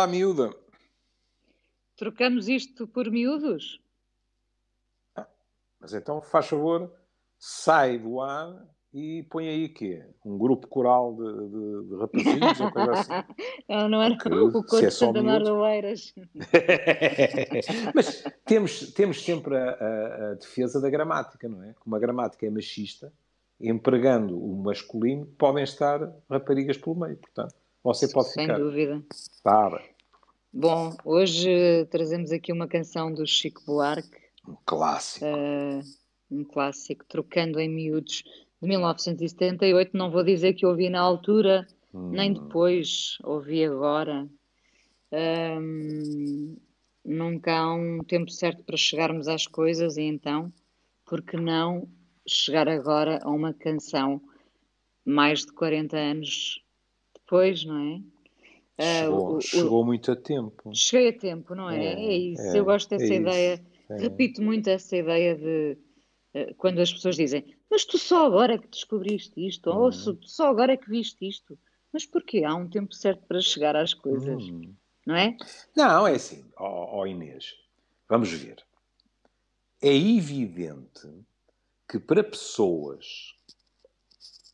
Olá, miúda. Trocamos isto por miúdos? Ah, mas então, faz favor, sai do ar e põe aí o quê? Um grupo coral de, de, de rapazinhos coisa assim? Não, não era Porque, o Corpo é Santa Maria Oeiras. Mas temos, temos sempre a, a, a, defesa da gramática, não é? Como a gramática é machista, empregando o masculino, podem estar raparigas pelo meio, portanto, você pode Sem ficar. Sem dúvida. Tá Bom, hoje trazemos aqui uma canção do Chico Buarque. Um clássico. Uh, um clássico, Trocando em Miúdos de 1978. Não vou dizer que ouvi na altura, hum. nem depois, ouvi agora. Um, nunca há um tempo certo para chegarmos às coisas, e então, por que não chegar agora a uma canção mais de 40 anos depois, não é? Chegou, uh, o, chegou muito a tempo. Cheguei a tempo, não é? É, é isso. É, Eu gosto dessa é ideia. É. Repito muito essa ideia de uh, quando as pessoas dizem mas tu só agora que descobriste isto, ou uhum. só agora é que viste isto. Mas porquê? Há um tempo certo para chegar às coisas, uhum. não é? Não, é assim, ó, ó Inês, vamos ver. É evidente que para pessoas,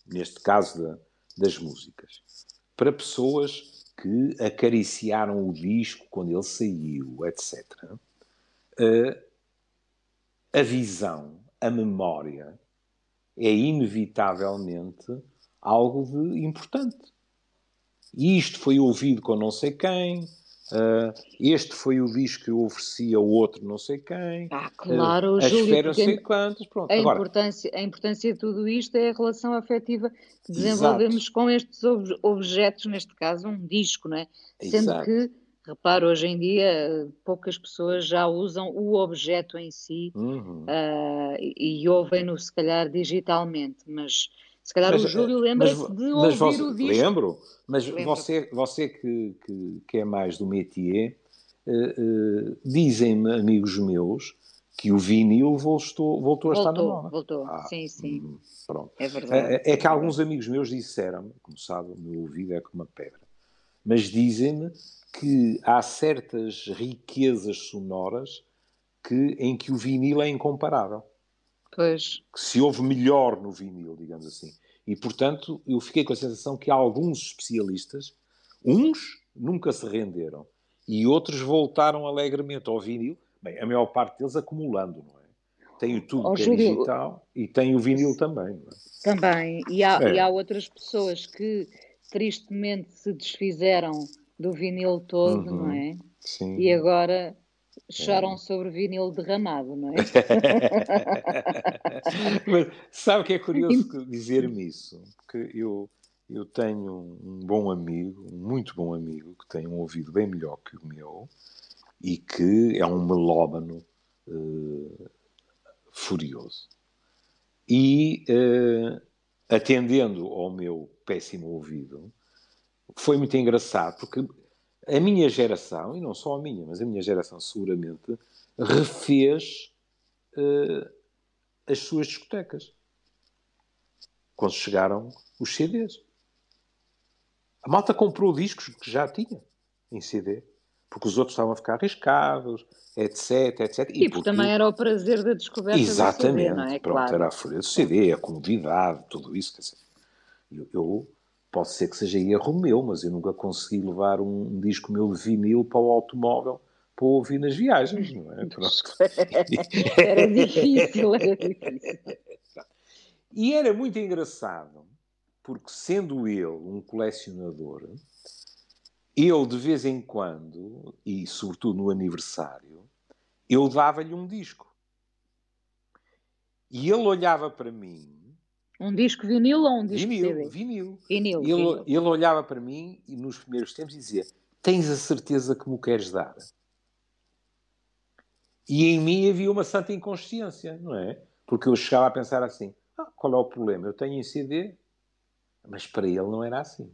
neste caso da, das músicas, para pessoas que acariciaram o disco quando ele saiu, etc., uh, a visão, a memória, é inevitavelmente algo de importante. E isto foi ouvido com não sei quem, uh, este foi o disco que eu ofereci ao outro não sei quem. Ah, claro, uh, a Júlio, esfera sei quantas, pronto. A, Agora, importância, a importância de tudo isto é a relação afetiva que desenvolvemos exato. com estes ob objetos, neste caso um disco, não é? Sendo exato. que Reparo, hoje em dia poucas pessoas já usam o objeto em si uhum. uh, e, e ouvem-no, se calhar, digitalmente, mas se calhar mas, o Júlio lembra-se de ouvir você, o disco. Lembro, mas lembro. você, você que, que, que, é mais do métier, uh, uh, dizem-me amigos meus que o vinil voltou, voltou, voltou a estar na moda. Voltou, ah, sim, sim. Hum, pronto. É verdade. É, é que alguns amigos meus disseram, como sabe, o meu ouvido é como uma pedra, mas dizem-me que há certas riquezas sonoras que, em que o vinil é incomparável. Pois. Que se ouve melhor no vinil, digamos assim. E, portanto, eu fiquei com a sensação que alguns especialistas, uns nunca se renderam e outros voltaram alegremente ao vinil, bem, a maior parte deles acumulando, não é? Tem tudo oh, que é Júlio, digital e tem o vinil também. É? Também. E há, é. e há outras pessoas que tristemente se desfizeram do vinil todo, uhum. não é? Sim. E agora choram é. sobre vinil derramado, não é? Mas sabe o que é curioso dizer-me isso? Porque eu, eu tenho um bom amigo, um muito bom amigo, que tem um ouvido bem melhor que o meu e que é um melómano uh, furioso. E, uh, atendendo ao meu péssimo ouvido, foi muito engraçado, porque a minha geração, e não só a minha, mas a minha geração seguramente, refez uh, as suas discotecas. Quando chegaram os CDs. A malta comprou discos que já tinha em CD. Porque os outros estavam a ficar arriscados, etc, etc. E, e porque também era o prazer da descoberta Exatamente. do CD, não é? Pronto, claro. era a folha do CD, a comodidade, tudo isso. Quer dizer, eu, eu Pode ser que seja erro meu, mas eu nunca consegui levar um, disco meu de vinil para o automóvel para ouvir nas viagens, não é? Era difícil, era difícil. E era muito engraçado, porque sendo ele um colecionador, eu de vez em quando, e sobretudo no aniversário, eu dava-lhe um disco. E ele olhava para mim um disco vinil ou um disco vinil, CD? Vinil. Vinil. Ele, vinil. ele olhava para mim e nos primeiros tempos dizia: Tens a certeza que me queres dar? E em mim havia uma santa inconsciência, não é? Porque eu chegava a pensar assim: ah, qual é o problema? Eu tenho em CD, mas para ele não era assim.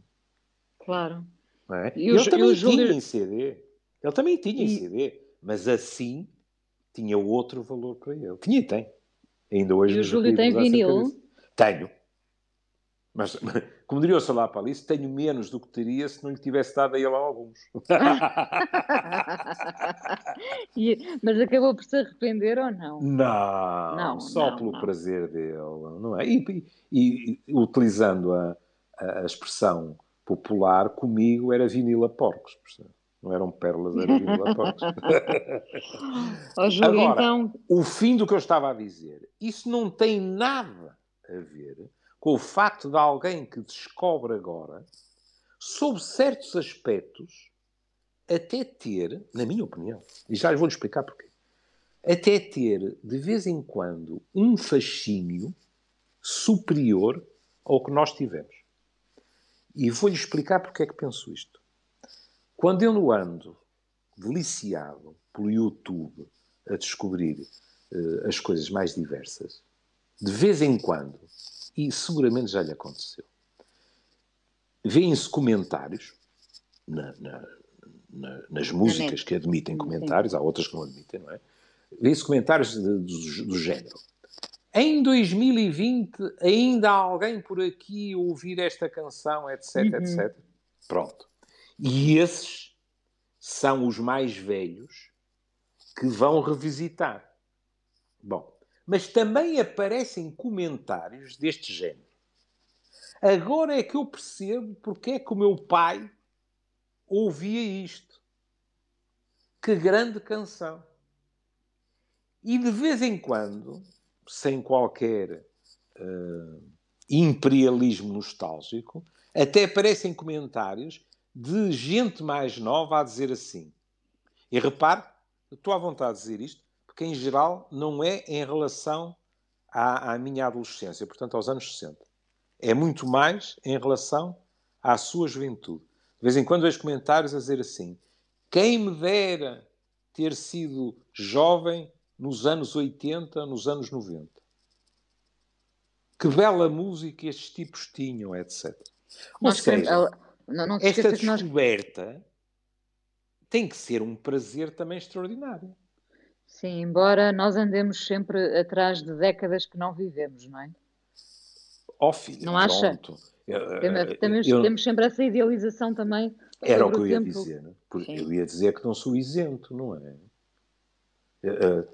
Claro. Não é? E ele também tinha em CD. Ele também tinha e... em CD, mas assim tinha outro valor para ele. Tinha e tem. Ainda hoje. E o Júlio tem vinil? Tenho. Mas como diria o Salah Palice, tenho menos do que teria se não lhe tivesse dado a ele alguns. mas acabou por se arrepender ou não? Não, não só não, pelo não. prazer dele, não é? E, e, e utilizando a, a, expressão popular, comigo era vinila porcos, não eram pérolas, era vinila porcos. oh, Júlio, Agora, então... o fim do que eu estava a dizer, isso não tem nada a ver com o facto de alguém que descobre agora, sob certos aspectos, até ter, na minha opinião, e já lhe vou-lhe explicar porquê, até ter, de vez em quando, um fascínio superior ao que nós tivemos. E vou-lhe explicar porque é que penso isto. Quando eu ando deliciado pelo YouTube a descobrir uh, as coisas mais diversas, de vez em quando e seguramente já lhe aconteceu. Vêem-se comentários na, na, na, nas músicas que admitem comentários, há outras que não admitem, não é? Vêem-se comentários de, do, do género. Em 2020 ainda há alguém por aqui ouvir esta canção, etc, uhum. etc. Pronto. E esses são os mais velhos que vão revisitar. Bom, mas também aparecem comentários deste género. Agora é que eu percebo porque é que o meu pai ouvia isto. Que grande canção! E de vez em quando, sem qualquer uh, imperialismo nostálgico, até aparecem comentários de gente mais nova a dizer assim. E repare, estou à vontade de dizer isto, porque em geral não é em relação à, à minha adolescência, portanto aos anos 60. É muito mais em relação à sua juventude. De vez em quando vejo comentários a dizer assim: quem me dera ter sido jovem nos anos 80, nos anos 90. Que bela música estes tipos tinham, etc. Ou nós seja, queremos, não, não esta descoberta nós... tem que ser um prazer também extraordinário. Sim, embora nós andemos sempre atrás de décadas que não vivemos, não é? Ó oh, filho, não acha? Temos, eu, temos sempre essa idealização também. Era o que eu ia dizer. Né? Eu ia dizer que não sou isento, não é? Eh, eh,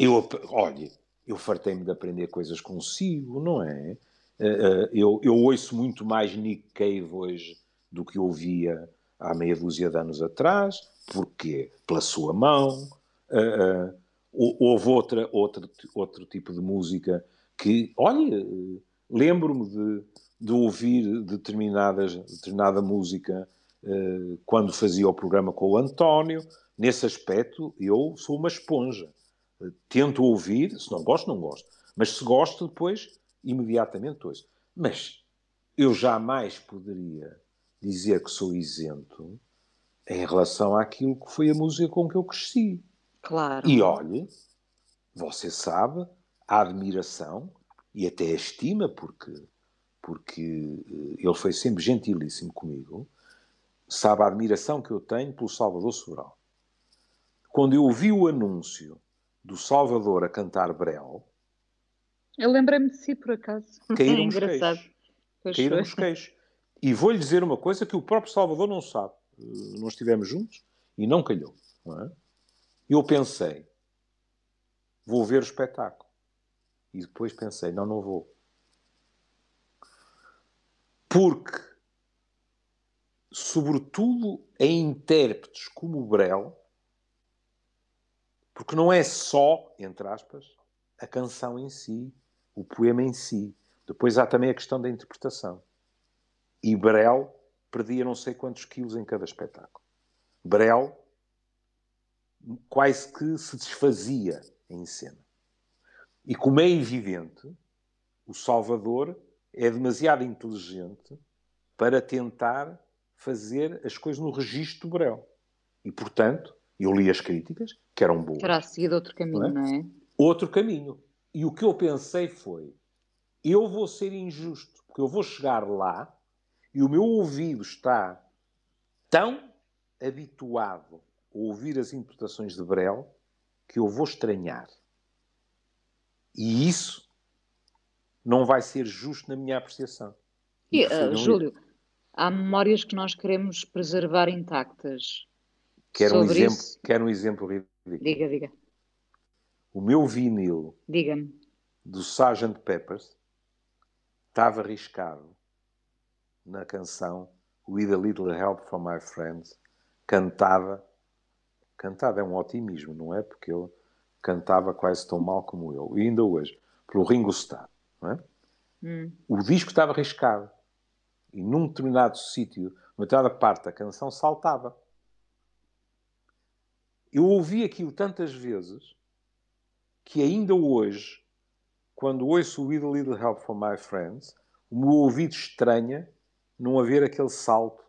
eu, olha, eu fartei-me de aprender coisas consigo, não é? Eh, eu, eu ouço muito mais Nick Cave hoje do que ouvia há meia dúzia de anos atrás. Porquê? Pela sua mão, Uh, houve outra, outra, outro tipo de música que, olha, lembro-me de, de, ouvir determinadas, determinada música uh, quando fazia o programa com o António. Nesse aspecto, eu sou uma esponja. Tento ouvir, se não gosto, não gosto. Mas se gosto, depois, imediatamente ouço. Mas eu jamais poderia dizer que sou isento em relação àquilo que foi a música com que eu cresci. Claro. E olhe, você sabe a admiração e até a estima, porque, porque eh, ele foi sempre gentilíssimo comigo, sabe a admiração que eu tenho pelo Salvador Sobral. Quando eu ouvi o anúncio do Salvador a cantar Brel. Eu lembrei-me de si, por acaso. Caíram é os queixos. Caíram os queixos. E vou-lhe dizer uma coisa que o próprio Salvador não sabe. Eh, nós estivemos juntos e não calhou. Não é? Eu pensei, vou ver o espetáculo. E depois pensei, não, não vou. Porque, sobretudo em intérpretes como o Brel, porque não é só, entre aspas, a canção em si, o poema em si. Depois há também a questão da interpretação. E Brel perdia não sei quantos quilos em cada espetáculo. Brel quase que se desfazia em cena. E como é evidente, o Salvador é demasiado inteligente para tentar fazer as coisas no registro do Brel. E, portanto, eu li as críticas, que eram boas. Terá seguido outro caminho, não é? não é? Outro caminho. E o que eu pensei foi: eu vou ser injusto, porque eu vou chegar lá e o meu ouvido está tão habituado ouvir as interpretações de Brel que eu vou estranhar. E isso não vai ser justo na minha apreciação. E, uh, Júlio, há memórias que nós queremos preservar intactas. Quer um exemplo, isso... quer um exemplo ridículo. Diga, diga. O meu vinil Diga-me. do Sgt. Peppers estava arriscado na canção With a Little Help from My Friends, cantava, cantava é um otimismo, não é? Porque ele cantava quase tão mal como eu, e ainda hoje, pelo Ringo Starr, não é? Hum. O disco estava arriscado e num determinado sítio, numa determinada parte da canção, saltava. Eu ouvi aquilo tantas vezes que ainda hoje, quando ouço With a Little Help from My Friends, o meu ouvido estranha não haver aquele salto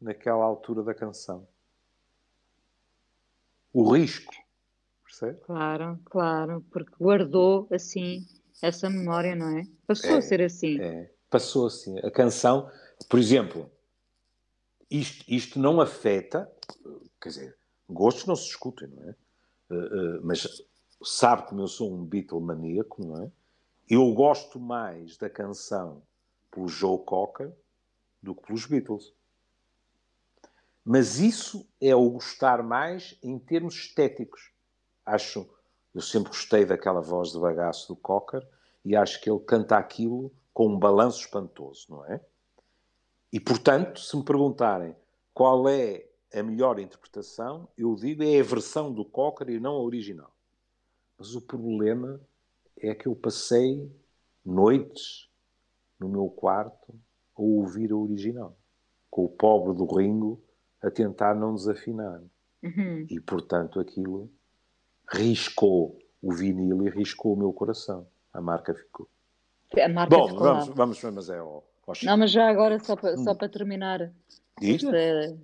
naquela altura da canção. O risco, percebe? Claro, claro, porque guardou assim essa memória, não é? Passou é, a ser assim. É, passou assim. A canção, por exemplo, isto, isto não afeta, quer dizer, gostos não se discutem, não é? Uh, uh, mas sabe como eu sou um Beatle maníaco, não é? Eu gosto mais da canção pelo Joe Cocker do que pelos Beatles. Mas isso é o gostar mais em termos estéticos. Acho, eu sempre gostei daquela voz de bagaço do Cocker e acho que ele canta aquilo com um balanço espantoso, não é? E portanto, se me perguntarem qual é a melhor interpretação, eu digo é a versão do Cocker e não a original. Mas o problema é que eu passei noites no meu quarto a ouvir a original, com o pobre do Ringo a tentar não desafinar. Uhum. E, portanto, aquilo riscou o vinil e riscou o meu coração. A marca ficou. A marca Bom, ficou vamos, vamos, vamos é ao, ao Não, mas já agora, só para, só hum. para terminar esta,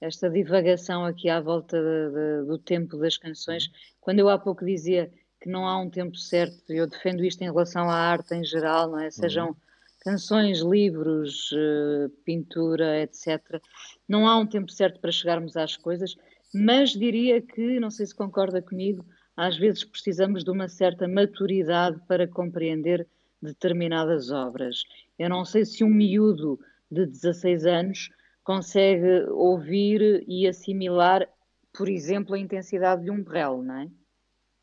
esta divagação aqui à volta de, de, do tempo das canções, uhum. quando eu há pouco dizia que não há um tempo certo, eu defendo isto em relação à arte em geral, não é? Sejam uhum. Canções, livros, eh, pintura, etc. Não há um tempo certo para chegarmos às coisas, mas diria que, não sei se concorda comigo, às vezes precisamos de uma certa maturidade para compreender determinadas obras. Eu não sei se um miúdo de 16 anos consegue ouvir e assimilar, por exemplo, a intensidade de um Brel, não é?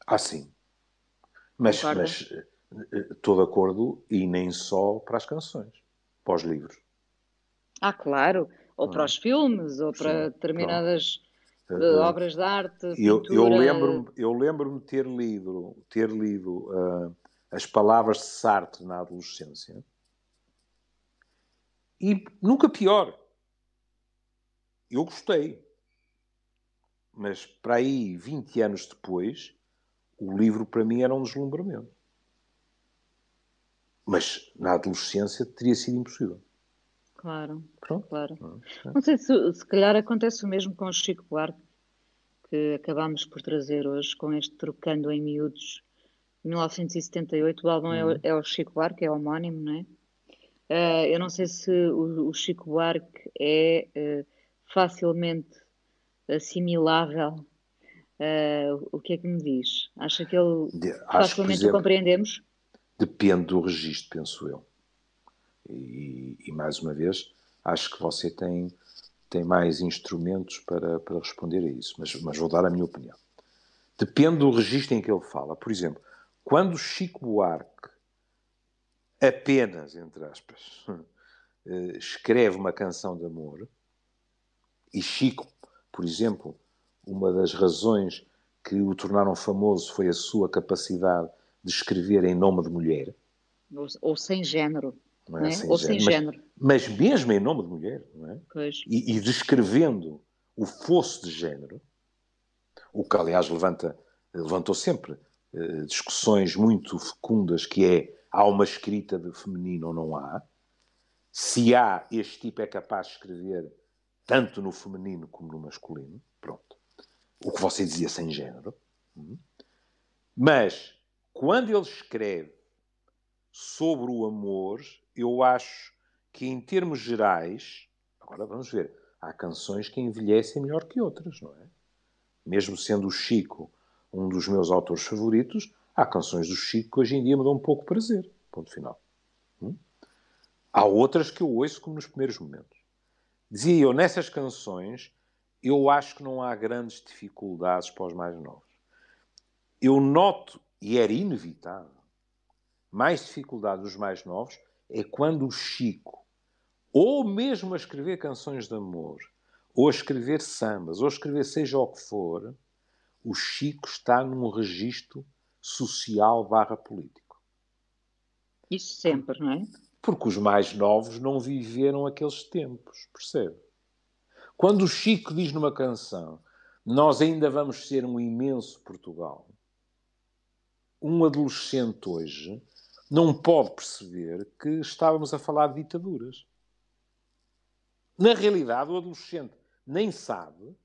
Ah, sim. Mas, mas estou de acordo, e nem só para as canções, para os livros. Ah, claro. Ou para é? os filmes, ou para sim, determinadas pronto. Eh, obras de arte. Eu, eu lembro-me eu lembro ter lido, ter lido uh, as palavras de Sartre na adolescência. E nunca pior eu gostei. Mas para aí, 20 anos depois, o livro para mim era um deslumbramento. Mas na adolescência teria sido impossível. Claro, Pronto. claro. Ah, Não sei se, se calhar acontece o mesmo com o Chico Buarque, que acabámos por trazer hoje, com este Trocando em Miúdos, 1978. O álbum é, o, uhum. é o Chico Buarque, é homónimo, não é? Uh, eu não sei se o, o Chico Buarque é uh, facilmente assimilável. Uh, o que é que me diz? Acha que ele Acho facilmente exemplo, o compreendemos? Depende do registro, penso eu. E, e, mais uma vez, acho que você tem, tem mais instrumentos para, para responder a isso, mas, mas vou dar a minha opinião. Depende do registro em que ele fala. Por exemplo, quando Chico Buarque, apenas, entre aspas, eh, escreve uma canção de amor, e Chico, por exemplo, uma das razões que o tornaram famoso foi a sua capacidade de escrever em nome de mulher. Ou, sem género. É? Né? Sem ou género. sem género. Mas, mas, mesmo em nome de mulher, é? E, e descrevendo o fosso de género, o que aliás levanta, levantou sempre uh, discussões muito fecundas, que é há uma escrita de feminino ou não há, se há, este tipo é capaz de escrever tanto no feminino como no masculino. Pronto. O que você dizia sem género. Hum. Mas, quando ele escreve sobre o amor, eu acho que, em termos gerais, agora vamos ver, há canções que envelhecem melhor que outras, não é? Mesmo sendo o Chico um dos meus autores favoritos, há canções do Chico que hoje em dia me dão um pouco prazer. Ponto final. Hum? Há outras que eu ouço como nos primeiros momentos. Dizia eu, nessas canções, eu acho que não há grandes dificuldades para os mais novos. Eu noto, e era inevitável, mais dificuldade dos mais novos é quando o Chico, ou mesmo a escrever canções de amor, ou a escrever sambas, ou a escrever seja o que for, o Chico está num registro social barra político. Isso sempre, não é? Porque os mais novos não viveram aqueles tempos, percebe? Quando o Chico diz numa canção nós ainda vamos ser um imenso Portugal, um adolescente hoje não pode perceber que estávamos a falar de ditaduras. Na realidade, o adolescente nem sabe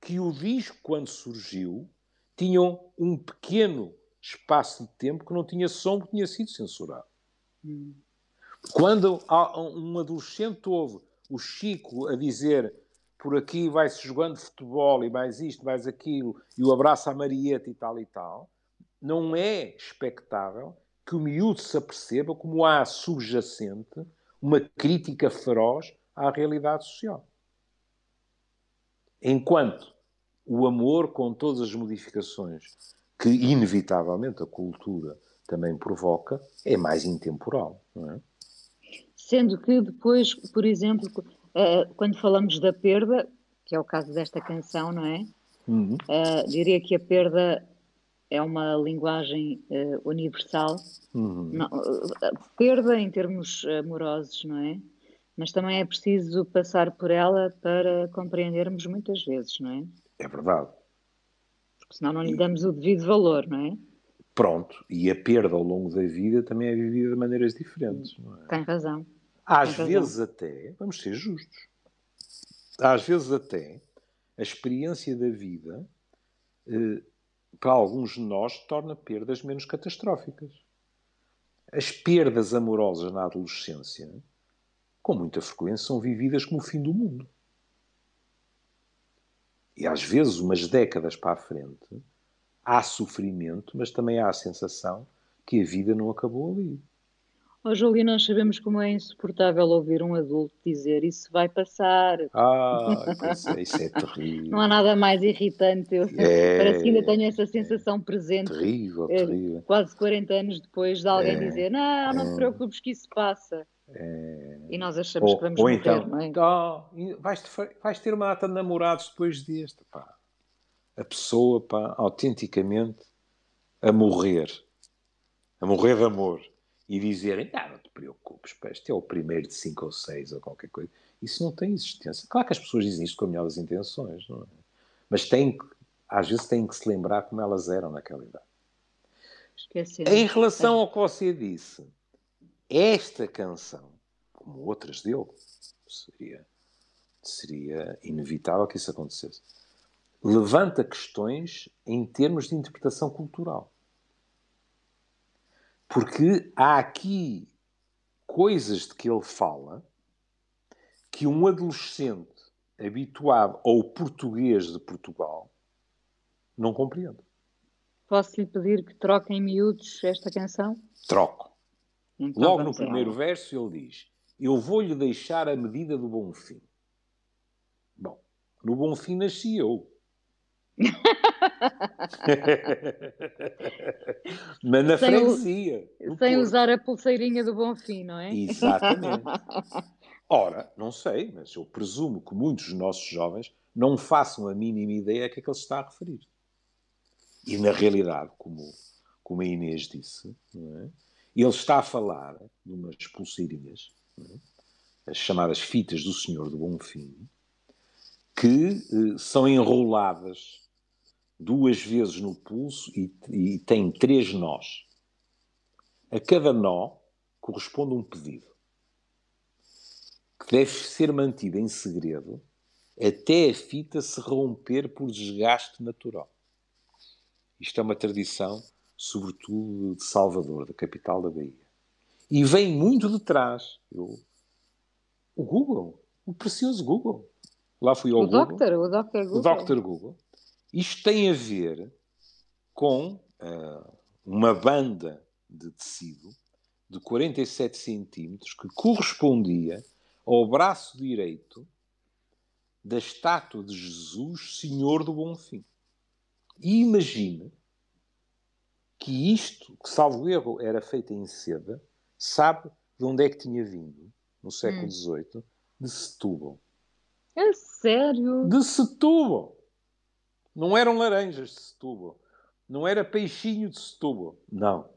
que o disco, quando surgiu, tinha um pequeno espaço de tempo que não tinha som, que tinha sido censurado. Hum. Quando um adolescente ouve o Chico a dizer por aqui vai-se jogando futebol e mais isto, mais aquilo, e o abraço à Marieta e tal e tal, não é expectável que o miúdo se aperceba como há subjacente uma crítica feroz à realidade social. Enquanto o amor, com todas as modificações que, inevitavelmente, a cultura também provoca, é mais intemporal. Não é? Sendo que depois, por exemplo, eh, quando falamos da perda, que é o caso desta canção, não é? Uhum. Uh, diria que a perda é uma linguagem uh, universal. Uhum. Não, perda em termos amorosos, não é? mas também é preciso passar por ela para compreendermos muitas vezes, não é? É verdade. Porque senão não lhe damos o devido valor, não é? Pronto, e a perda ao longo da vida também é vivida de maneiras diferentes, não é? Tem razão. Às Tem vezes razão. até, vamos ser justos, às vezes até a experiência da vida, eh, para alguns de nós, torna perdas menos catastróficas. As perdas amorosas na adolescência com muita frequência, são vividas como o fim do mundo. E às vezes, umas décadas para a frente, há sofrimento, mas também há a sensação que a vida não acabou ali. Oh, Júlio, nós sabemos como é insuportável ouvir um adulto dizer isso vai passar. Ah, é, isso é terrível. Não há nada mais irritante. Eu, é, parece que ainda tenho essa sensação presente. Terrível, é, terrível. Quase 40 anos depois de alguém é, dizer: Não, não te é. preocupes que isso passa. É... E nós achamos ou, que vamos ou morrer, então, não é? Oh, vais, vais, ter uma ata de namorados depois deste. Pá. A pessoa, pá, autenticamente, a morrer. A morrer de amor. E dizerem, ah, não te preocupes, pá, este é o primeiro de cinco ou seis ou qualquer coisa. Isso não tem existência. Claro que as pessoas dizem isto com a melhor das intenções, não é? Mas têm, às vezes têm que se lembrar como elas eram naquela idade. Esquecendo. Em relação ao que você disse, esta canção, como outras dele, seria, seria inevitável que isso acontecesse, levanta questões em termos de interpretação cultural. Porque há aqui coisas de que ele fala que um adolescente habituado ao português de Portugal não compreende. Posso lhe pedir que troque em miúdos esta canção? Troco. Então, Logo no primeiro verso ele diz: Eu vou-lhe deixar a medida do bom fim. Bom, no bom fim nasci eu. Mas na sem freguesia. sem usar a pulseirinha do bom fim, não é? Exatamente. Ora, não sei, mas eu presumo que muitos dos nossos jovens não façam a mínima ideia a que é que ele se está a referir. E na realidade, como, como a Inês disse, é? Ele está a falar de umas pulseirinhas, é? as chamadas fitas do Senhor do Bonfim, que eh, são enroladas duas vezes no pulso e, e têm três nós. A cada nó corresponde um pedido que deve ser mantido em segredo até a fita se romper por desgaste natural. Isto é uma tradição sobretudo de Salvador, da capital da Bahia. E vem muito de trás. Eu, o Google, o precioso Google. Lá fui ao o Google. Doctor, o Dr. Google. O Dr. Google. Isto tem a ver com uh, uma banda de tecido de 47 centímetros que correspondia ao braço direito da estátua de Jesus, Senhor do Bom Fim. E imagine que isto, que salvo erro era feito em seda, sabe de onde é que tinha vindo, no século XVIII? Hum. De Setúbal. É sério? De Setúbal. Não eram laranjas de Setúbal. Não era peixinho de Setúbal. Não.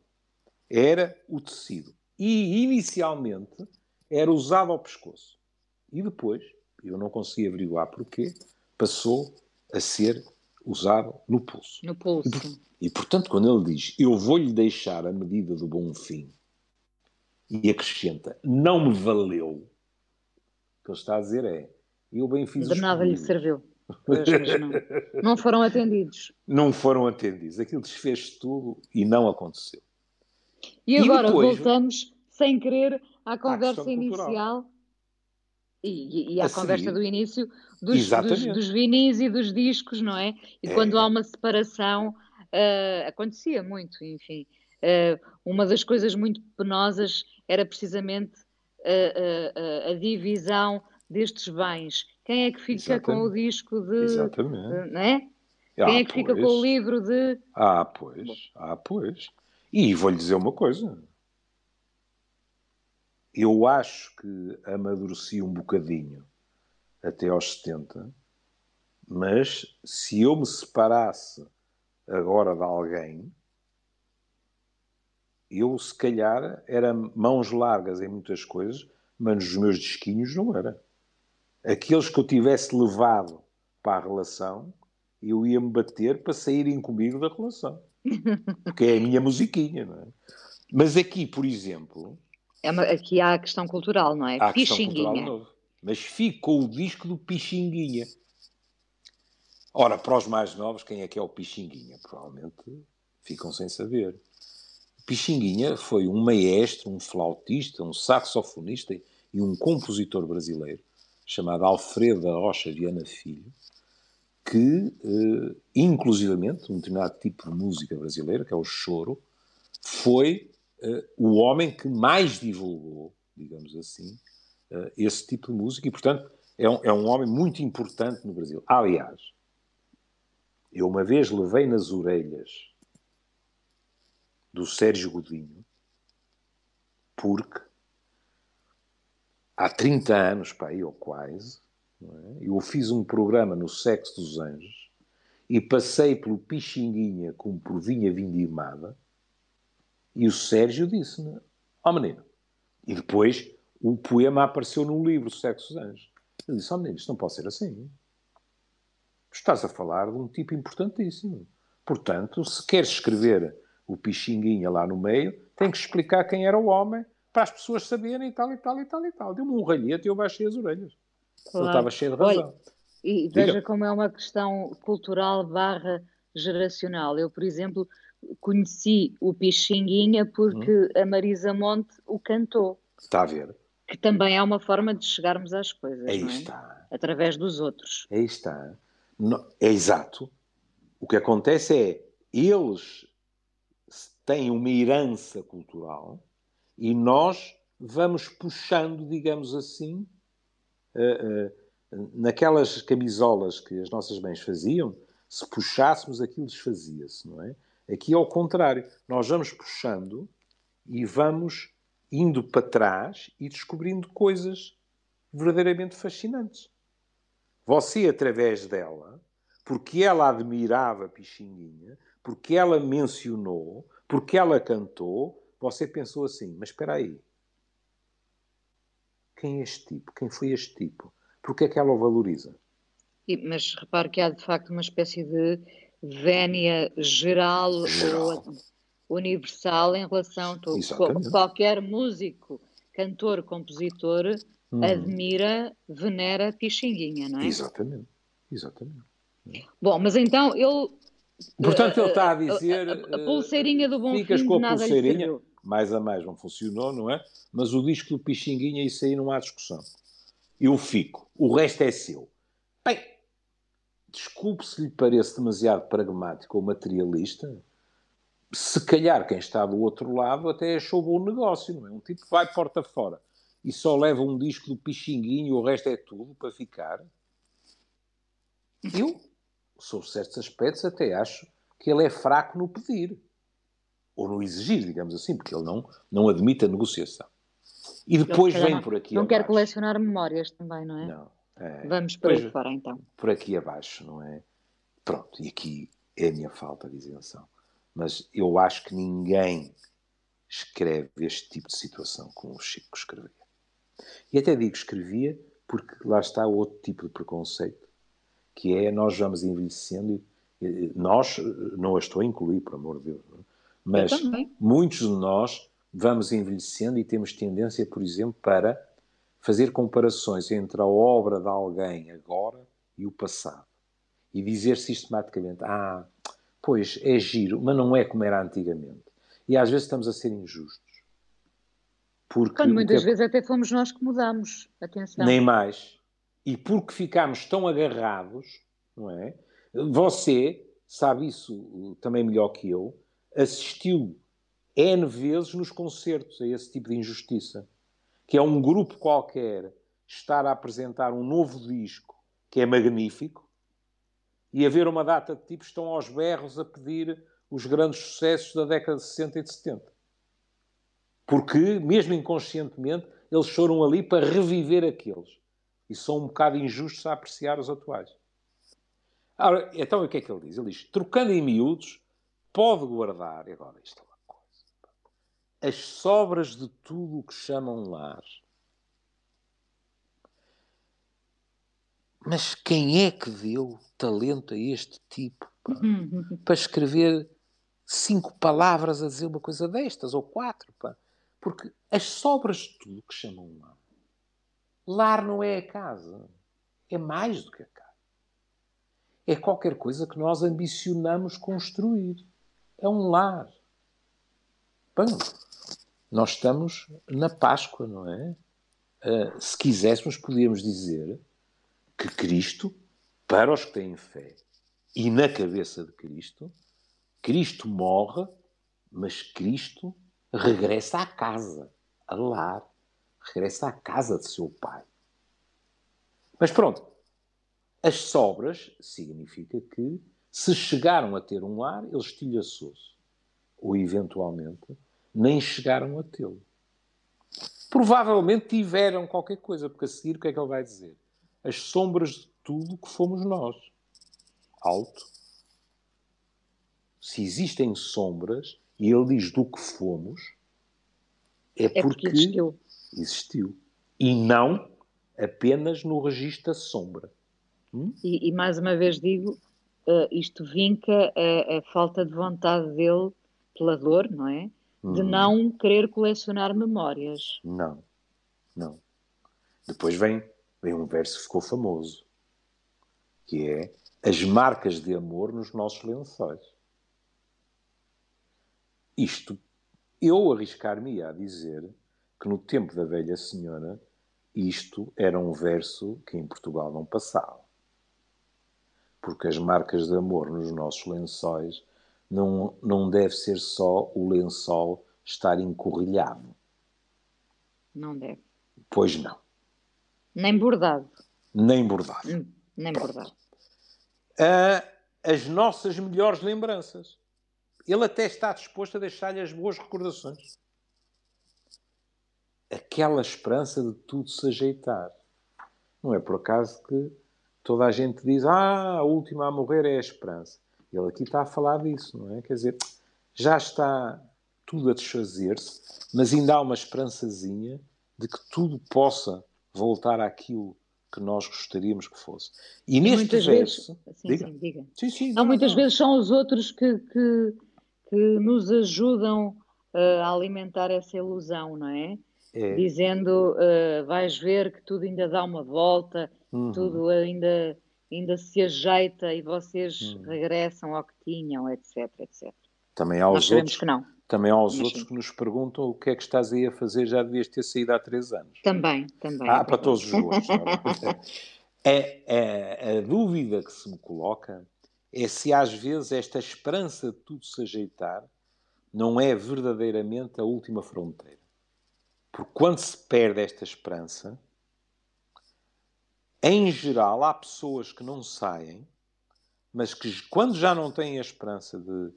Era o tecido. E, inicialmente, era usado ao pescoço. E depois, eu não consegui averiguar porquê, passou a ser usado no pulso. No pulso. E, e portanto, quando ele diz, eu vou-lhe deixar a medida do bom fim, e acrescenta, não me valeu, o que ele está a dizer é, eu bem fiz De nada lhe serviu. Pois, não, não foram atendidos. Não foram atendidos. Aquilo desfez tudo e não aconteceu. E agora e depois, voltamos, sem querer, à conversa à inicial e, e, à conversa seguir. do início dos, dos, dos, vinis e dos discos, não é? E é. quando há uma separação, uh, acontecia muito, enfim. Uh, uma das coisas muito penosas era precisamente uh, a divisão destes bens. Quem é que fica Exatamente. com o disco de. Exatamente. Não é? Ah, Quem é que pois. fica com o livro de. Ah, pois. Ah, pois. E vou-lhe dizer uma coisa. Eu acho que amadureci um bocadinho até aos 70, mas se eu me separasse agora de alguém, eu se calhar era mãos largas em muitas coisas, mas nos meus disquinhos não era aqueles que eu tivesse levado para a relação, eu ia-me bater para saírem comigo da relação. Porque é a minha musiquinha, não é? Mas aqui, por exemplo. É uma, aqui há a questão cultural, não é? Há Pixinguinha. Novo. Mas ficou o disco do Pixinguinha. Ora, para os mais novos, quem é que é o Pixinguinha? Provavelmente ficam sem saber. Pixinguinha foi um maestro, um flautista, um saxofonista e um compositor brasileiro chamado Alfredo da Rocha Viana Filho, que, eh, inclusivamente, um determinado tipo de música brasileira, que é o choro, foi eh, o homem que mais divulgou, digamos assim, eh, esse tipo de música e, portanto, é um, é um homem muito importante no Brasil. Aliás, eu uma vez levei nas orelhas do Sérgio Godinho, porque há 30 anos, para aí, ou quase, é? eu fiz um programa no Sexo dos Anjos e passei pelo Pixinguinha como por vinha vindimada e o Sérgio disse-me, ó oh, menino, e depois o poema apareceu no livro Sexo dos Anjos. Eu disse, ó oh, menino, isto não pode ser assim. Estás a falar de um tipo importantíssimo. Portanto, se queres escrever o Pixinguinha lá no meio, tem que explicar quem era o homem para as pessoas saberem e tal e tal e tal e tal. Deu-me um ralhete e eu baixei as orelhas. Claro. Estava cheio de razão. Olha, e veja Diga. como é uma questão cultural barra geracional. Eu, por exemplo, conheci o Pixinguinha porque hum. a Marisa Monte o cantou. Está a ver. Que também é uma forma de chegarmos às coisas. Aí é? está. Através dos outros. Aí está. é exato. O que acontece é eles têm uma herança cultural e nós vamos puxando, digamos assim, uh, uh, naquelas camisolas que as nossas mães faziam, se puxássemos aquilo desfazia-se, não é? Aqui é o contrário. Nós vamos puxando e vamos indo para trás e descobrindo coisas verdadeiramente fascinantes. Você, através dela, porque ela admirava Pixinguinha, porque ela mencionou, porque ela cantou, você pensou assim, mas espera aí. Quem é este tipo? Quem foi este tipo? Porquê é que ela o valoriza? E, mas repare que há de facto uma espécie de vénia geral, geral. ou universal em relação a qualquer músico, cantor, compositor hum. admira, venera Pixinguinha, não é? Exatamente, exatamente. Bom, mas então ele Portanto, ele está a dizer. A, a, a pulseirinha do bom ficas fim com a pulseirinha, mais a mais não funcionou, não é? Mas o disco do Pixinguinha, isso aí não há discussão. Eu fico. O resto é seu. Bem, desculpe se lhe parece demasiado pragmático ou materialista. se calhar quem está do outro lado até achou bom negócio, não é? Um tipo vai porta fora e só leva um disco do Pixinguinho o resto é tudo para ficar. Eu, sob certos aspectos, até acho que ele é fraco no pedir. Ou no exigir, digamos assim, porque ele não, não admite a negociação. E depois vem não, por aqui Não abaixo. quer colecionar memórias também, não é? Não. É, Vamos por aí fora, então. Por aqui abaixo, não é? Pronto, e aqui é a minha falta de isenção. Mas eu acho que ninguém escreve este tipo de situação como o Chico escrevia. E até digo escrevia porque lá está outro tipo de preconceito, que é nós vamos envelhecendo e nós, não a estou a incluir, por amor de Deus, é? Mas muitos de nós vamos envelhecendo e temos tendência, por exemplo, para fazer comparações entre a obra de alguém agora e o passado e dizer sistematicamente: ah, pois é giro, mas não é como era antigamente. E às vezes estamos a ser injustos. Porque Quando muitas vezes até fomos nós que mudamos, atenção. Nem mais. E porque ficámos tão agarrados, não é? Você sabe isso também melhor que eu, assistiu N vezes nos concertos a esse tipo de injustiça. Que é um grupo qualquer estar a apresentar um novo disco que é magnífico e haver uma data de tipos estão aos berros a pedir os grandes sucessos da década de 60 e de 70. Porque, mesmo inconscientemente, eles foram ali para reviver aqueles. E são um bocado injustos a apreciar os atuais. Ora, então, o que é que ele diz? Ele diz, trocando em miúdos, pode guardar, e agora isto é uma coisa, as sobras de tudo o que chamam lar. Mas quem é que deu talento a este tipo pá, para escrever cinco palavras a dizer uma coisa destas, ou quatro? Pá? Porque as sobras de tudo que chamam lar. Lar não é a casa. É mais do que a casa. É qualquer coisa que nós ambicionamos construir. É um lar. Bem, nós estamos na Páscoa, não é? Uh, se quiséssemos, podíamos dizer que Cristo, para os que têm fé, e na cabeça de Cristo, Cristo morre, mas Cristo regressa à casa, a lar, regressa à casa de seu pai. Mas pronto, as sobras significa que se chegaram a ter um lar, ele estilhaçou-se. Ou eventualmente nem chegaram a tê-lo. Provavelmente tiveram qualquer coisa, porque a seguir o que é que ele vai dizer? As sombras de tudo que fomos nós. Alto. Se existem sombras, e ele diz do que fomos, é, é porque, existiu. existiu. E não apenas no registro da sombra. Hum? E, e, mais uma vez digo, uh, isto vinca a, a, falta de vontade dele pela dor, não é? De hum. não querer colecionar memórias. Não, não. Depois vem, vem um verso que ficou famoso, que é as marcas de amor nos nossos lençóis. Isto, eu arriscar-me a dizer que no tempo da velha senhora isto era um verso que em Portugal não passava. Porque as marcas de amor nos nossos lençóis não, não deve ser só o lençol estar encorrilhado. Não deve. Pois não. Nem bordado. Nem bordado. Hum, nem bordado. Uh, as nossas melhores lembranças. Ele até está disposto a deixar-lhe as boas recordações. Aquela esperança de tudo se ajeitar. Não é por acaso que toda a gente diz: Ah, a última a morrer é a esperança. Ele aqui está a falar disso, não é? Quer dizer, já está tudo a desfazer-se, mas ainda há uma esperançazinha de que tudo possa voltar àquilo que nós gostaríamos que fosse. E, neste verso... Vezes, sim, diga. Sim, diga. Sim, sim, não, muitas não. vezes são os outros que, que, que nos ajudam uh, a alimentar essa ilusão, não é? É. Dizendo, uh, vais ver que tudo ainda dá uma volta, uhum. tudo ainda, ainda se ajeita e vocês uhum. regressam ao que tinham, etc, etc. Também há os outros que não. Também há os Mas, outros sim. que nos perguntam o que é que estás aí a fazer, já devias ter saído há três anos. Também, também. Ah, para todos os gostos. é, é, a dúvida que se me coloca é se às vezes esta esperança de tudo se ajeitar não é verdadeiramente a última fronteira. Porque quando se perde esta esperança, em geral, há pessoas que não saem, mas que quando já não têm a esperança de,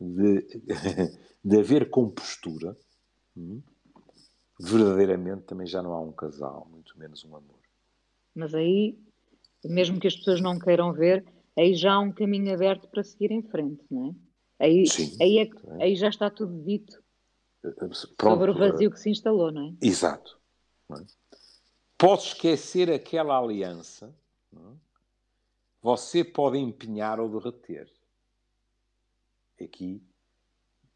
de, de haver compostura, hum, verdadeiramente também já não há um casal, muito menos um amor. Mas aí, mesmo que as pessoas não queiram ver, aí já há um caminho aberto para seguir em frente, não é? Aí, Sim, aí, é, aí já está tudo dito Pronto, sobre o vazio que se instalou, não é? Exato. Não é? Pode esquecer aquela aliança, é? você pode empenhar ou derreter. Aqui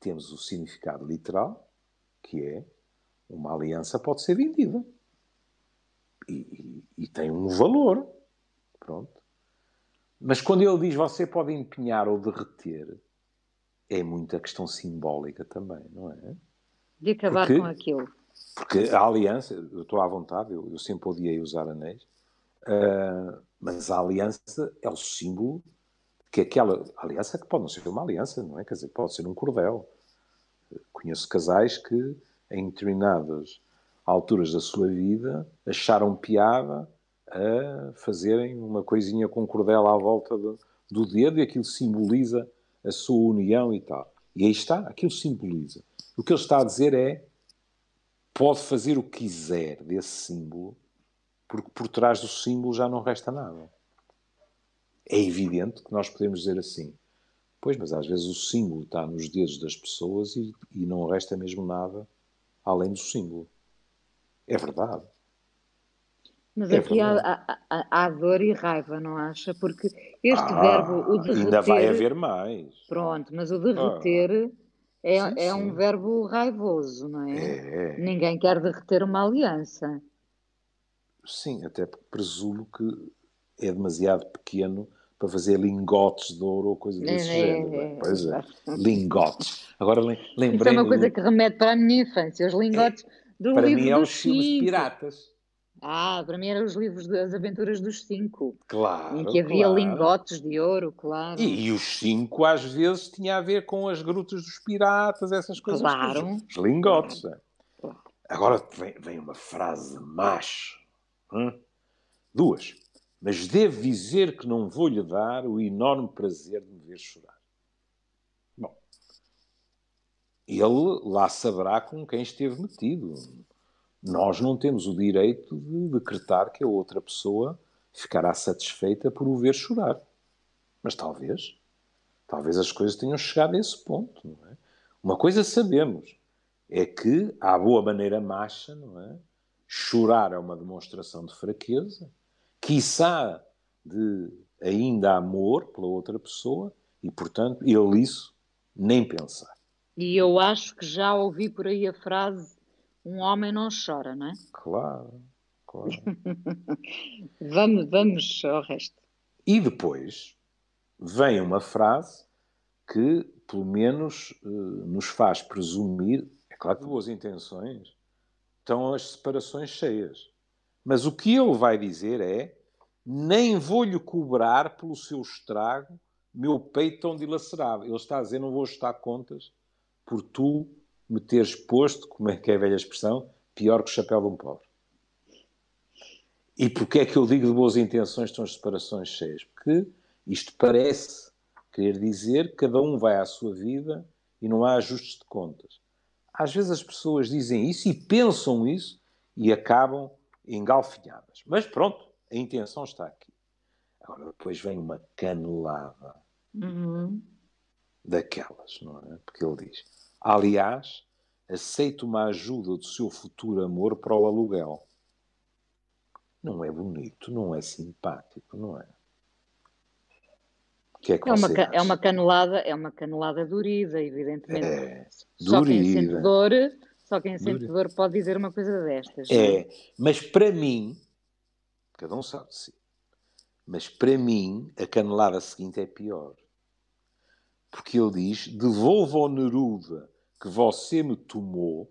temos o significado literal, que é uma aliança pode ser vendida. E, e, e, tem um valor. Pronto. Mas quando ele diz você pode empenhar ou derreter, é muita questão simbólica também, não é? De acabar porque, com aquilo. Porque a aliança, eu estou à vontade, eu, eu sempre odiei usar anéis, uh, mas a aliança é o símbolo que aquela aliança que pode não ser uma aliança, não é? Quer dizer, pode ser um cordel. Conheço casais que em determinadas alturas da sua vida, acharam piada a fazerem uma coisinha com cordel à volta do, do dedo e aquilo simboliza a sua união e tal. E aí está, aquilo simboliza. O que ele está a dizer é pode fazer o que quiser desse símbolo, porque por trás do símbolo já não resta nada. É evidente que nós podemos dizer assim, pois, mas às vezes o símbolo está nos dedos das pessoas e, e não resta mesmo nada além do símbolo. É verdade. Mas é aqui há, há, há, dor e raiva, não acha? Porque este ah, verbo, o derreter... Ainda vai haver mais. Pronto, mas o derreter ah, é, sim, é sim. um verbo raivoso, não é? é? Ninguém quer derreter uma aliança. Sim, até porque presumo que é demasiado pequeno para fazer lingotes de ouro ou coisa desse é, género. É, é, pois é, lingotes. Agora lembrei. Isso é uma coisa que remete para a minha infância, os lingotes é, do para livro mim é os filmes piratas. Ah, para mim eram os livros das aventuras dos cinco. Claro. Em que havia claro. lingotes de ouro, claro. E, e, os cinco, às vezes, tinha a ver com as grutas dos piratas, essas coisas. Claro. Os, lingotes. Claro. claro. Agora vem, vem, uma frase macho. Hum? Duas mas devo dizer que não vou-lhe dar o enorme prazer de me ver chorar. Bom, ele lá saberá com quem esteve metido. Nós não temos o direito de decretar que a outra pessoa ficará satisfeita por o ver chorar. Mas talvez, talvez as coisas tenham chegado a esse ponto. É? Uma coisa sabemos, é que, à boa maneira macha, não é? chorar é uma demonstração de fraqueza quiçá de ainda amor pela outra pessoa e, portanto, ele isso nem pensar. E eu acho que já ouvi por aí a frase um homem não chora, não é? Claro, claro. vamos, vamos ao resto. E depois vem uma frase que, pelo menos, eh, nos faz presumir, é claro que de boas intenções, estão as separações cheias. Mas o que ele vai dizer é: nem vou-lhe cobrar pelo seu estrago meu peito tão dilacerado. Ele está a dizer: não vou ajustar contas por tu me teres posto, como é que é a velha expressão, pior que o chapéu de um pobre. E porquê é que eu digo de boas intenções estão as separações cheias? Porque isto parece querer dizer que cada um vai à sua vida e não há ajustes de contas. Às vezes as pessoas dizem isso e pensam isso e acabam engalfinhadas. Mas pronto, a intenção está aqui. Agora, depois vem uma canelada uhum. daquelas, não é? Porque ele diz: aliás, aceito uma ajuda do seu futuro amor para o aluguel. Não é bonito, não é simpático, não é? Que é, que é, uma, é uma canelada, é uma canelada durida, evidentemente. É, Só quem sente dor só quem sente dor pode dizer uma coisa destas. É, é, mas para mim, cada um sabe de si, mas para mim a canelada seguinte é pior. Porque ele diz: devolva ao Neruda que você me tomou,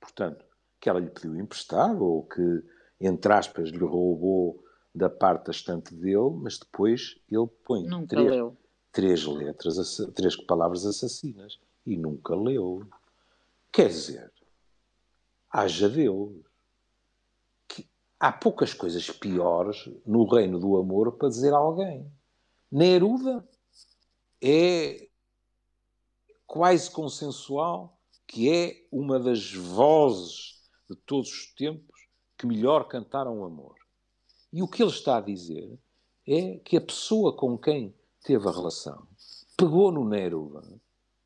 portanto, que ela lhe pediu emprestado ou que, entre aspas, lhe roubou da parte da estante dele, mas depois ele põe três, três letras, três palavras assassinas. e nunca leu. Quer dizer, haja Deus. Que há poucas coisas piores no reino do amor para dizer a alguém. Neruda é quase consensual que é uma das vozes de todos os tempos que melhor cantaram o amor. E o que ele está a dizer é que a pessoa com quem teve a relação pegou no Neruda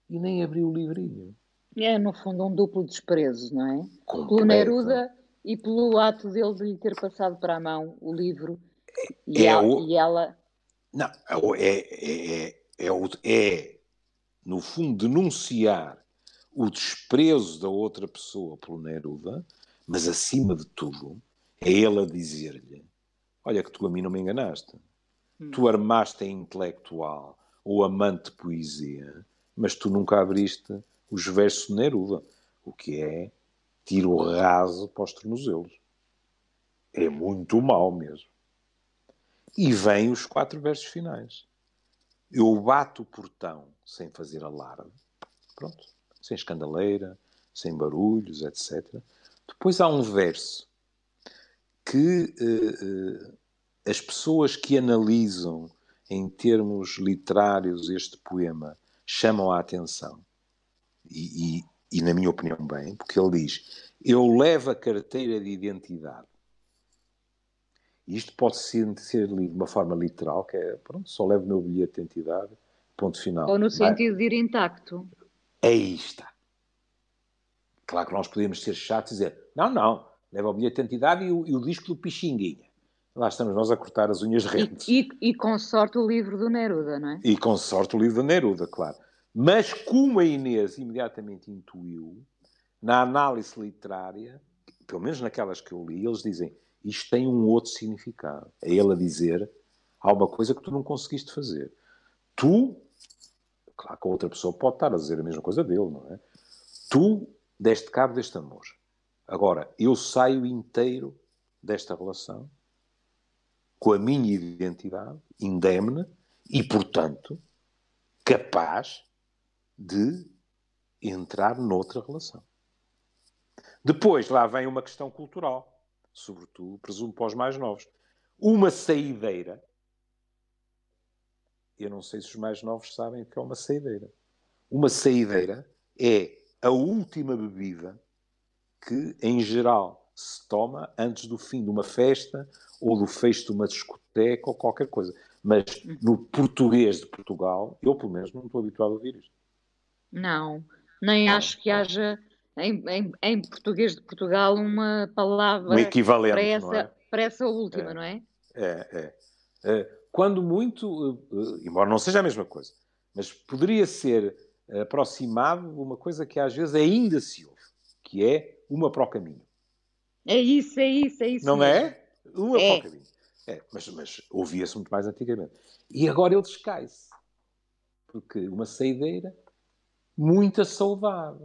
e nem abriu o livrinho. É, no fundo, um duplo desprezo, não é? Completo. Pelo Neruda e pelo ato dele de lhe ter passado para a mão o livro e, é ela, o... e ela. Não, é, é, é, é, é, no fundo, denunciar o desprezo da outra pessoa pelo Neruda, mas acima de tudo, é ele a dizer-lhe: Olha, que tu a mim não me enganaste. Hum. Tu armaste a intelectual ou amante de poesia, mas tu nunca abriste os versos de Neruda, o que é tiro raso para os tornozelos. É muito mal mesmo. E vêm os quatro versos finais. Eu bato o portão sem fazer alarde. Pronto. Sem escandaleira, sem barulhos, etc. Depois há um verso que uh, uh, as pessoas que analisam em termos literários este poema chamam a atenção. E, e, e, na minha opinião, bem, porque ele diz: Eu levo a carteira de identidade. E isto pode ser, ser lido de uma forma literal, que é, pronto, só levo o meu bilhete de identidade, ponto final. Ou no sentido de ir intacto. Aí está. Claro que nós podemos ser chatos e dizer: Não, não, leva o bilhete de identidade e o, e o disco do Pixinguinha. Lá estamos nós a cortar as unhas rentes. E, e, e com sorte o livro do Neruda, não é? E com sorte o livro do Neruda, claro. Mas como a Inês imediatamente intuiu, na análise literária, pelo menos naquelas que eu li, eles dizem isto tem um outro significado. É ele a dizer há uma coisa que tu não conseguiste fazer. Tu, claro que a outra pessoa pode estar a dizer a mesma coisa dele, não é? Tu deste cabo deste amor. Agora, eu saio inteiro desta relação com a minha identidade indemne e, portanto, capaz de entrar noutra relação. Depois, lá vem uma questão cultural, sobretudo, presumo, para os mais novos. Uma saideira. Eu não sei se os mais novos sabem o que é uma saideira. Uma saideira é a última bebida que, em geral, se toma antes do fim de uma festa ou do fecho de uma discoteca ou qualquer coisa. Mas no português de Portugal, eu pelo menos não estou habituado a ouvir isto. Não, nem acho que haja em, em, em português de Portugal uma palavra um equivalente, para, essa, é? para essa última, é, não é? É, é. é quando muito, eh, eh, embora não seja a mesma coisa, mas poderia ser aproximado uma coisa que às vezes ainda se ouve, que é uma para o caminho. É isso, é isso, é isso. Não mesmo. é? Uma é. para o caminho. É, mas, mas ouvia-se muito mais antigamente. E agora ele descai-se. Porque uma saideira, muita saudade.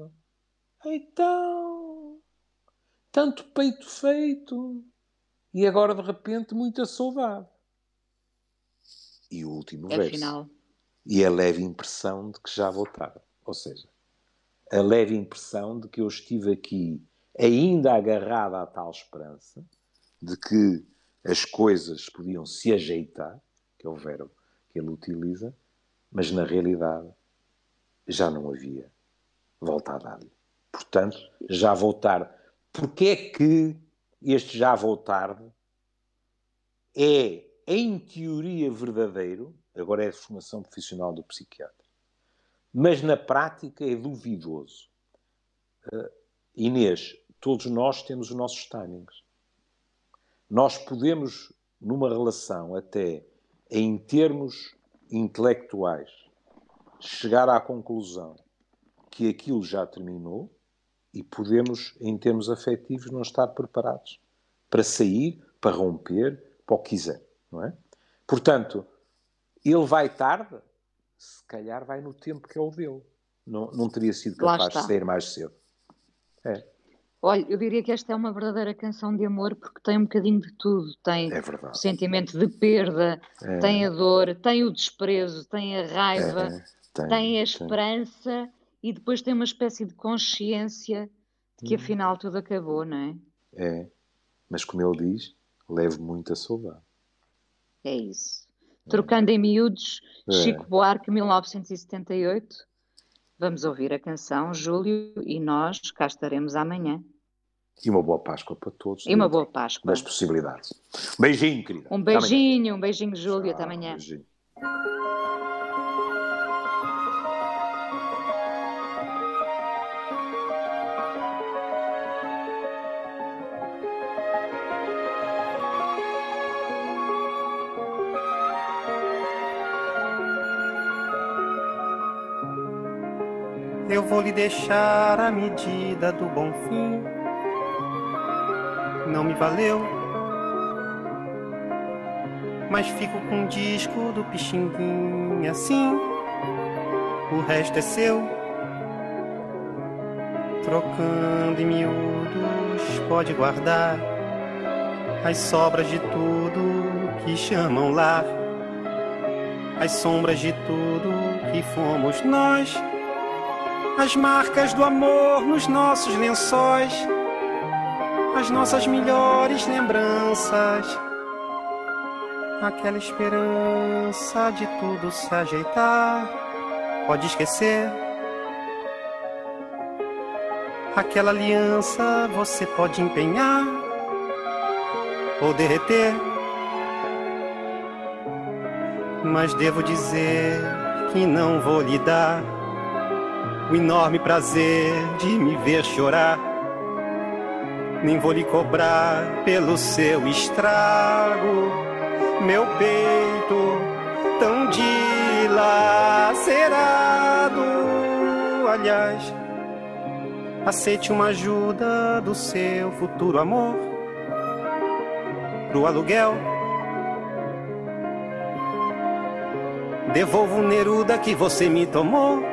Então, tanto peito feito. E agora, de repente, muita saudade. E o último é verso. Final. E a leve impressão de que já vou tarde. Ou seja, a leve impressão de que eu estive aqui ainda agarrada à tal esperança de que as coisas podiam se ajeitar, que é o verbo que ele utiliza, mas na realidade já não havia volta a dar-lhe. Portanto, já vou tarde. Porquê é que este já vou tarde é, em teoria, verdadeiro, agora é a formação profissional do psiquiatra, mas na prática é duvidoso. Uh, Inês, todos nós temos os nossos timings. Nós podemos, numa relação, até em termos intelectuais, chegar à conclusão que aquilo já terminou e podemos, em termos afetivos, não estar preparados para sair, para romper, para o que quiser, não é? Portanto, ele vai tarde, se calhar vai no tempo que é o dele. Não, não teria sido capaz de sair mais cedo. É. Olha, eu diria que esta é uma verdadeira canção de amor porque tem um bocadinho de tudo. Tem é o sentimento de perda, é. tem a dor, tem o desprezo, tem a raiva, é, tem, tem, a esperança e depois tem uma espécie de consciência de que hum. afinal tudo acabou, não é? É, mas como ele diz, leve muito a saudade. É isso. É. Trocando em miúdos, é. Chico Buarque, 1978. Vamos ouvir a canção Júlio e nós cá estaremos amanhã. E uma boa Páscoa para todos. E uma boa Páscoa. Das possibilidades. Um beijinho, querida. Um beijinho, um beijinho, Júlio. Tchau, até amanhã. Beijinho. Eu vou lhe deixar a medida do bom fim. Não me valeu, mas fico com um disco do Pixinguinha assim. O resto é seu, trocando em miúdos, pode guardar as sobras de tudo que chamam lar, as sombras de tudo que fomos nós as marcas do amor nos nossos lençóis, as nossas melhores lembranças, aquela esperança de tudo se ajeitar. Pode esquecer. Aquela aliança você pode empenhar ou derreter. Mas devo dizer que não vou lhe dar o enorme prazer de me ver chorar. Nem vou lhe cobrar pelo seu estrago, meu peito tão dilacerado. Aliás, aceite uma ajuda do seu futuro amor pro aluguel. Devolvo o Neruda que você me tomou